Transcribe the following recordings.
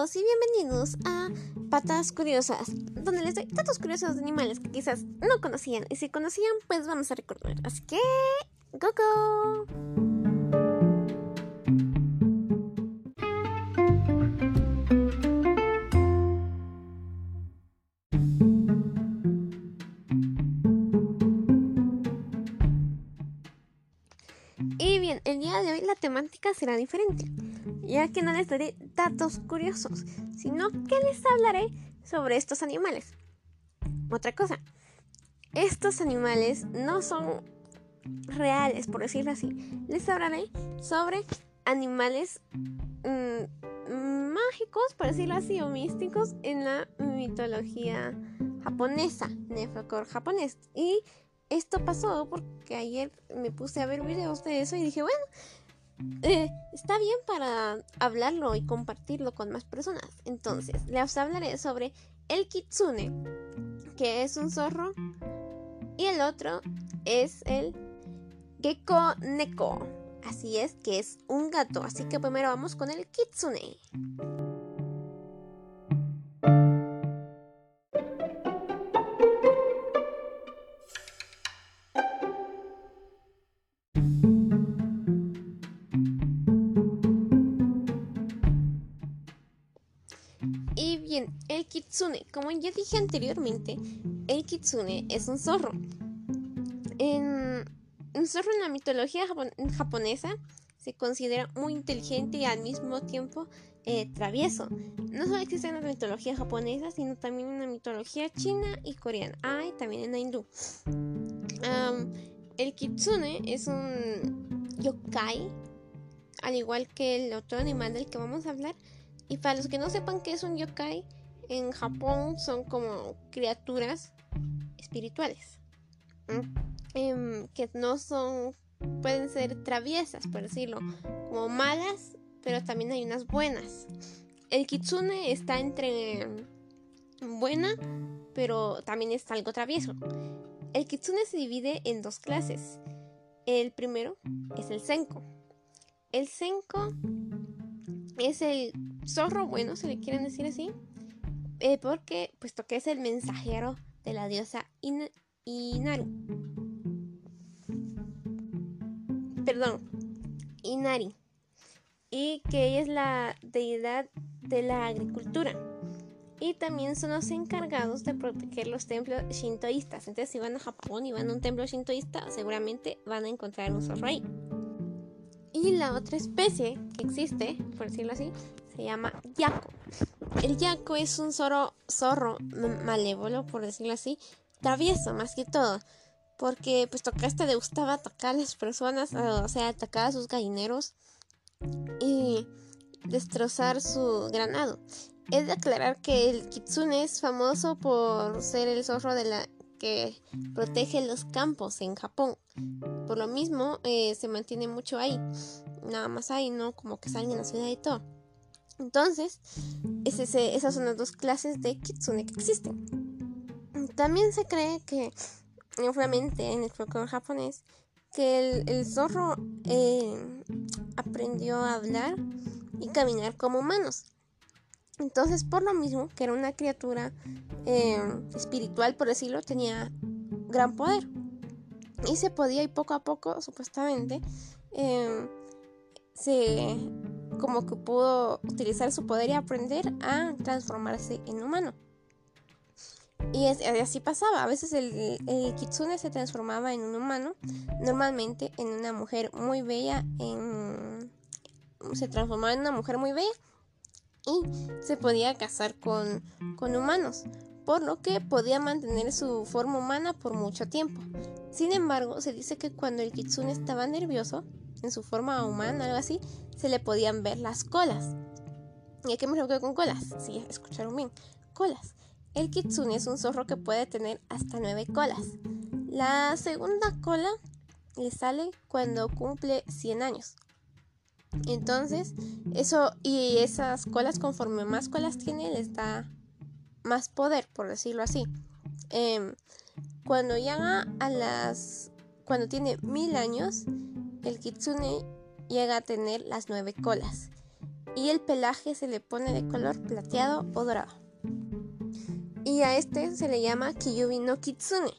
y bienvenidos a Patas Curiosas, donde les doy datos curiosos de animales que quizás no conocían y si conocían pues vamos a recordar. Así que, go go. Y bien, el día de hoy la temática será diferente, ya que no les daré datos curiosos, sino que les hablaré sobre estos animales. Otra cosa, estos animales no son reales, por decirlo así. Les hablaré sobre animales mm, mágicos, por decirlo así, o místicos en la mitología japonesa, en el folclore japonés. Y esto pasó porque ayer me puse a ver videos de eso y dije, bueno, eh, está bien para hablarlo y compartirlo con más personas. Entonces, les hablaré sobre el kitsune, que es un zorro, y el otro es el gecko neko. Así es, que es un gato. Así que primero vamos con el kitsune. Kitsune, como ya dije anteriormente, el kitsune es un zorro. Un zorro en la mitología japonesa se considera muy inteligente y al mismo tiempo eh, travieso. No solo existe en la mitología japonesa, sino también en la mitología china y coreana. Ah, y también en la hindú. el kitsune es un yokai, al igual que el otro animal del que vamos a hablar y para los que no sepan qué es un yokai, en Japón son como criaturas espirituales. Em, que no son, pueden ser traviesas, por decirlo, como malas, pero también hay unas buenas. El kitsune está entre buena, pero también es algo travieso. El kitsune se divide en dos clases. El primero es el senko. El senko es el zorro bueno, si le quieren decir así, eh, porque puesto que es el mensajero de la diosa Inaru. Perdón, Inari. Y que ella es la deidad de la agricultura. Y también son los encargados de proteger los templos shintoístas. Entonces, si van a Japón y van a un templo shintoísta, seguramente van a encontrar un ahí. Y la otra especie que existe, por decirlo así, se llama yaco. El yaco es un zorro, malévolo, por decirlo así, travieso más que todo. Porque pues este le gustaba atacar a las personas, o sea, atacar a sus gallineros y destrozar su granado. Es de aclarar que el kitsune es famoso por ser el zorro de la que protege los campos en Japón. Por lo mismo, eh, se mantiene mucho ahí. Nada más ahí, ¿no? Como que salen en la ciudad y todo. Entonces, esas son las dos clases de kitsune que existen. También se cree que, obviamente, en el folclore japonés, que el, zorro eh, aprendió a hablar y caminar como humanos. Entonces, por lo mismo, que era una criatura eh, espiritual, por decirlo, tenía gran poder. Y se podía, y poco a poco, supuestamente, eh, se como que pudo utilizar su poder y aprender a transformarse en humano. Y así pasaba. A veces el, kitsune se transformaba en un humano, normalmente en una mujer muy bella, se transformaba en una mujer muy bella y se podía casar con, con humanos, por lo que podía mantener su forma humana por mucho tiempo. Sin embargo, se dice que cuando el kitsune estaba nervioso, en su forma humana, algo así, se le podían ver las colas. ¿Y a qué me refiero con colas? Sí, escucharon bien. Colas. El kitsune es un zorro que puede tener hasta nueve colas. La segunda cola le sale cuando cumple 100 años. Entonces, eso y esas colas, conforme más colas tiene, les da más poder, por decirlo así. Em, cuando llega a las. Cuando tiene mil años, el kitsune llega a tener las nueve colas. y el pelaje se le pone de color plateado o dorado. Y a este se le llama Kiyubi no Kitsune,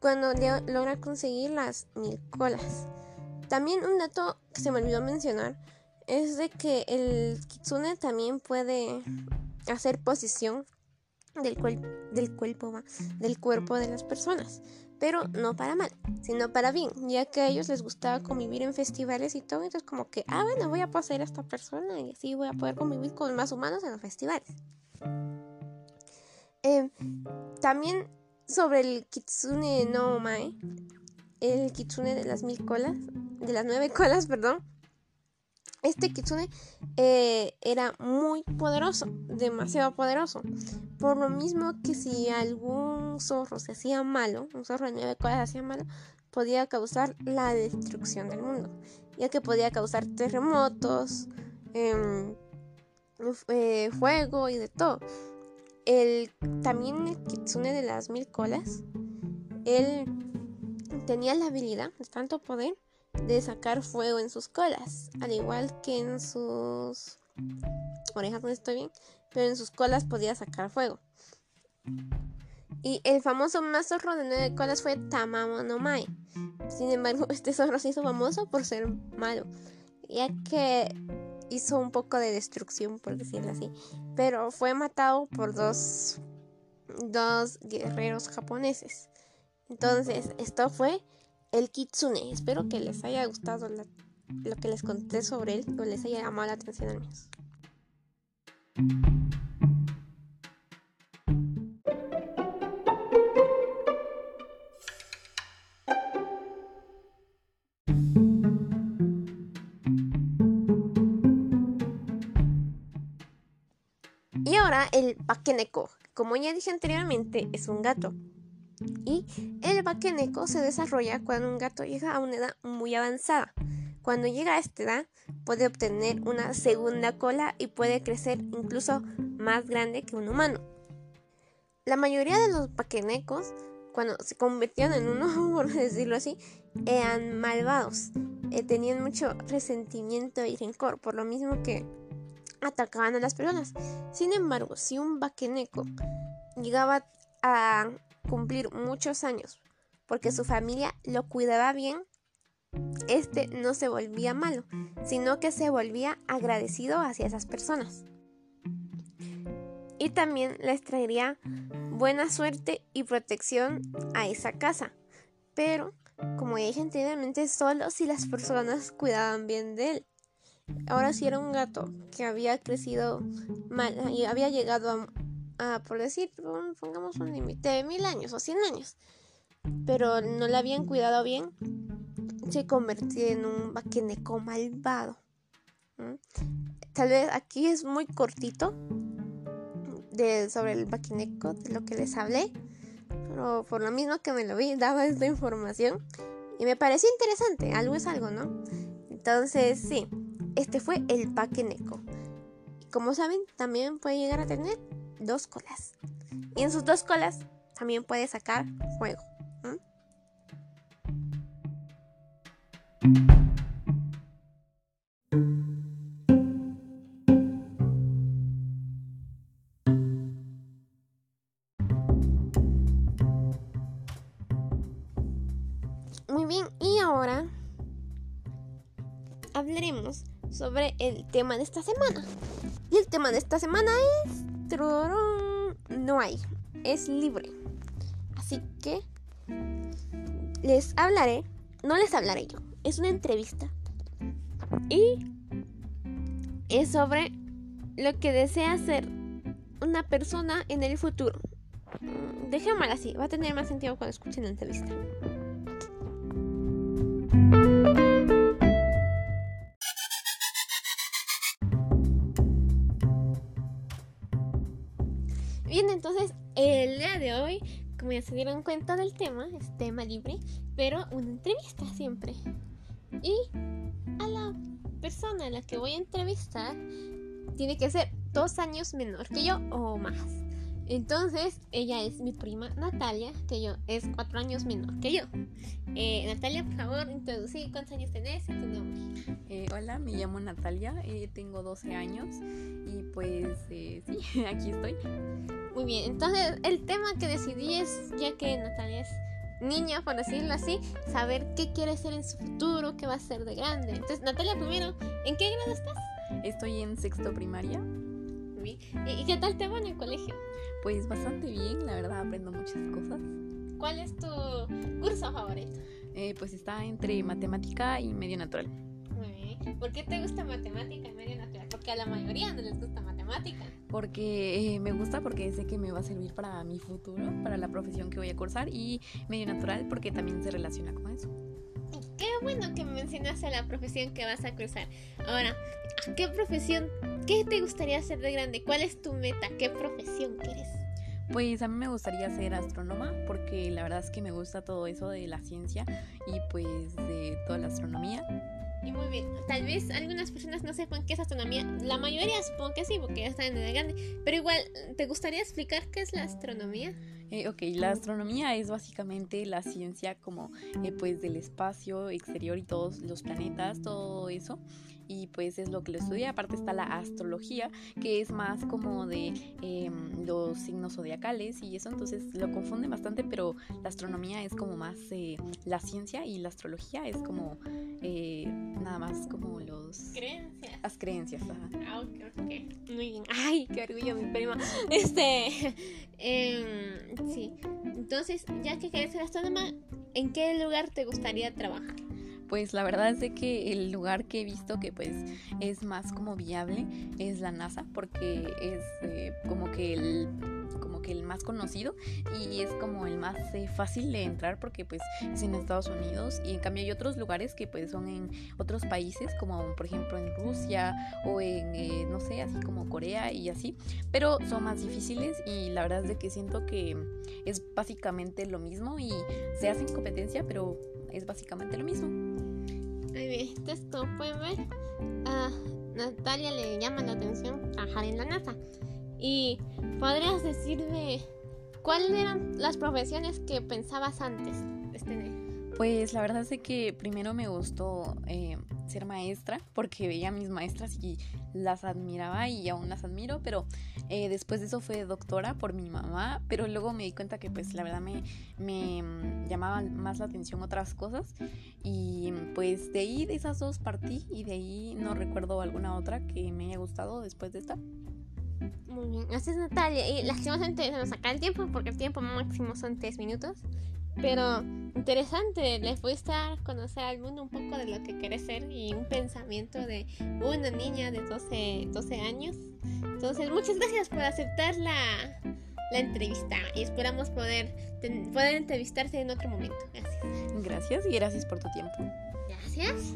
cuando logra conseguir las mil colas. También un dato que se me olvidó mencionar es de que el kitsune también puede hacer posición del, cuerpo de las personas, pero no para mal, sino para bien, ya que a ellos les gustaba convivir en festivales y todo, entonces como que, ah, bueno, voy a poseer a esta persona y así voy a poder convivir con más humanos en los festivales. Em, también sobre el kitsune no mae, el kitsune de las mil colas, de las nueve colas, perdón, este kitsune eh, era muy poderoso, demasiado poderoso. Por lo mismo que si algún zorro se hacía malo, un zorro de nueve colas se hacía malo, podía causar la destrucción del mundo, ya que podía causar terremotos, em, eh, fuego y de todo. El, también el kitsune de las mil colas, él tenía la habilidad de tanto poder de sacar fuego en sus colas, al igual que en sus orejas no estoy bien, pero en sus colas podía sacar fuego. Y el famoso más zorro de nueve colas fue Tamamo no Mai. Sin embargo, este zorro se hizo famoso por ser malo, ya que hizo un poco de destrucción, por decirlo así. Pero fue matado por dos, dos guerreros japoneses. Entonces, esto fue el kitsune. Espero que les haya gustado lo que les conté sobre él o les haya llamado la atención al menos. Y ahora el pakeneko. Como ya dije anteriormente, es un gato. Y el vaqueneco se desarrolla cuando un gato llega a una edad muy avanzada. Cuando llega a esta edad, puede obtener una segunda cola y puede crecer incluso más grande que un humano. La mayoría de los vaquenecos, cuando se convirtieron en uno, por decirlo así, eran malvados. Eh, tenían mucho resentimiento y rencor, por lo mismo que atacaban a las personas. Sin embargo, si un vaqueneco llegaba a cumplir muchos años, porque su familia lo cuidaba bien, este no se volvía malo, sino que se volvía agradecido hacia esas personas. Y también les traería buena suerte y protección a esa casa. Pero, como dije anteriormente, solo si las personas cuidaban bien de él. Ahora si era un gato que había crecido mal y había llegado a a, por decir, pongamos un límite de mil años o cien años, pero no la habían cuidado bien, se convertía en un vaqueneco malvado. Tal vez aquí es muy cortito de, sobre el vaqueneco, de lo que les hablé, pero por lo mismo que me lo vi, daba esta información y me pareció interesante, algo es algo, ¿no? Entonces, sí, este fue el vaqueneco. Como saben, también puede llegar a tener dos colas. Y en sus dos colas también puede sacar fuego. Muy bien, y ahora hablaremos sobre el tema de esta semana. Y el tema de esta semana es no hay, es libre. Así que les hablaré, no les hablaré yo, es una entrevista. Y es sobre lo que desea hacer una persona en el futuro. Dejémoslo así, va a tener más sentido cuando escuchen la entrevista. De hoy, como ya se dieron cuenta del tema, es tema libre, pero una entrevista siempre. Y a la persona a la que voy a entrevistar tiene que ser dos años menor que yo o más. Entonces, ella es mi prima Natalia, que yo es cuatro años menor que yo. Eh, Natalia, por favor, introducí cuántos años tenés y tu nombre. Eh, hola, me llamo Natalia, eh, tengo 12 años y pues sí, aquí estoy. Muy bien, entonces el tema que decidí es, ya que Natalia es niña, por decirlo así, saber qué quiere ser en su futuro, qué va a ser de grande. Entonces, Natalia, primero, ¿en qué grado estás? Estoy en sexto primaria. ¿Y qué tal te va en el colegio? Pues bastante bien, la verdad aprendo muchas cosas. ¿Cuál es tu curso favorito? Eh, pues está entre matemática y medio natural. ¿Por qué te gusta matemática y medio natural? Porque a la mayoría no les gusta matemática. Porque eh, me gusta porque sé que me va a servir para mi futuro, para la profesión que voy a cursar y medio natural porque también se relaciona con eso. Qué bueno que me mencionaste la profesión que vas a cursar. Ahora, ¿qué profesión, qué te gustaría hacer de grande? ¿Cuál es tu meta? ¿Qué profesión quieres? Pues a mí me gustaría ser astrónoma porque la verdad es que me gusta todo eso de la ciencia y pues de toda la astronomía. Y muy bien, tal vez algunas personas no sepan qué es astronomía, la mayoría supongo que sí, porque ya están en edad grande, pero igual, ¿te gustaría explicar qué es la astronomía? Eh, ok, la astronomía es básicamente la ciencia como eh, pues del espacio exterior y todos los planetas, todo eso y pues es lo que lo estudia. Aparte está la astrología, que es más como de em, los signos zodiacales y eso, entonces lo confunde bastante, pero la astronomía es como más eh, la ciencia y la astrología es como eh, nada más como los... Creencias. Las creencias, ajá. Ah, ok, Muy bien. Ay, qué orgullo, mi prima. Este... Em, sí. Entonces, ya que quieres ser astrónoma, ¿en qué lugar te gustaría trabajar? pues la verdad es de que el lugar que he visto que pues es más como viable es la NASA porque es eh, como que el como que el más conocido y es como el más eh, fácil de entrar porque pues es en Estados Unidos y en cambio hay otros lugares que pues son en otros países como por ejemplo en Rusia o en eh, no sé así como Corea y así pero son más difíciles y la verdad es de que siento que es básicamente lo mismo y se hacen competencia pero es básicamente lo mismo. Entonces como pueden ver, a Natalia le llama la atención trabajar en la NASA. Y podrías decirme cuáles eran las profesiones que pensabas antes tener. Pues la verdad es que primero me gustó eh, ser maestra porque veía a mis maestras y las admiraba y aún las admiro, pero eh, después de eso fue doctora por mi mamá, pero luego me di cuenta que pues la verdad me, me mm, llamaban más la atención otras cosas y pues de ahí de esas dos partí y de ahí no recuerdo alguna otra que me haya gustado después de esta. Muy bien, así es Natalia y lastimosamente se nos saca el tiempo porque el tiempo máximo son tres minutos. Pero interesante, les voy a estar conocer al mundo un poco de lo que quiere ser y un pensamiento de una niña de 12, 12 años. Entonces, muchas gracias por aceptar la, la entrevista y esperamos poder, poder entrevistarte en otro momento. Gracias. Gracias y gracias por tu tiempo. Gracias.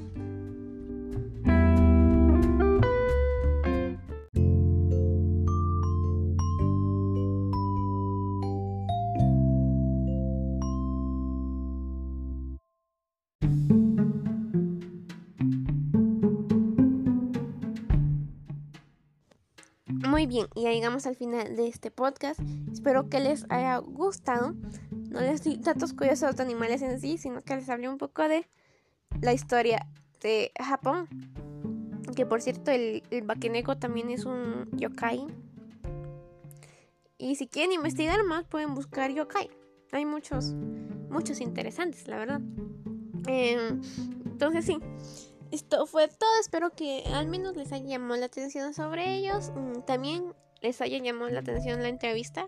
Muy bien, y ya llegamos al final de este podcast. Espero que les haya gustado. No les di datos curiosos de animales en sí, sino que les hablé un poco de la historia de Japón. Que por cierto, el, el también es un yokai. Y si quieren investigar más, pueden buscar yokai. Hay muchos, muchos interesantes, la verdad. Em, entonces sí esto fue todo. Espero que al menos les haya llamado la atención sobre ellos. Mm, también les haya llamado la atención la entrevista.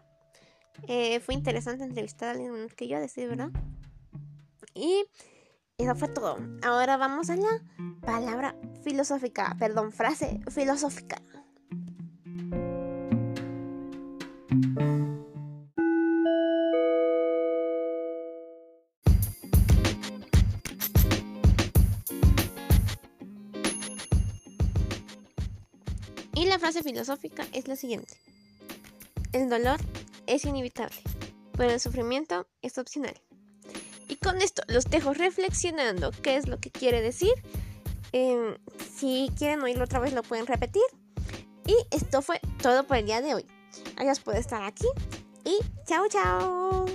Eh, fue interesante entrevistar a alguien que yo, verdad. Y eso fue todo. Ahora vamos a la palabra filosófica, perdón, frase filosófica. Y la frase filosófica es la siguiente. El dolor es inevitable, pero el sufrimiento es opcional. Y con esto los dejo reflexionando qué es lo que quiere decir. Em, si quieren oírlo otra vez lo pueden repetir. Y esto fue todo por el día de hoy. Gracias por estar aquí y chao chao.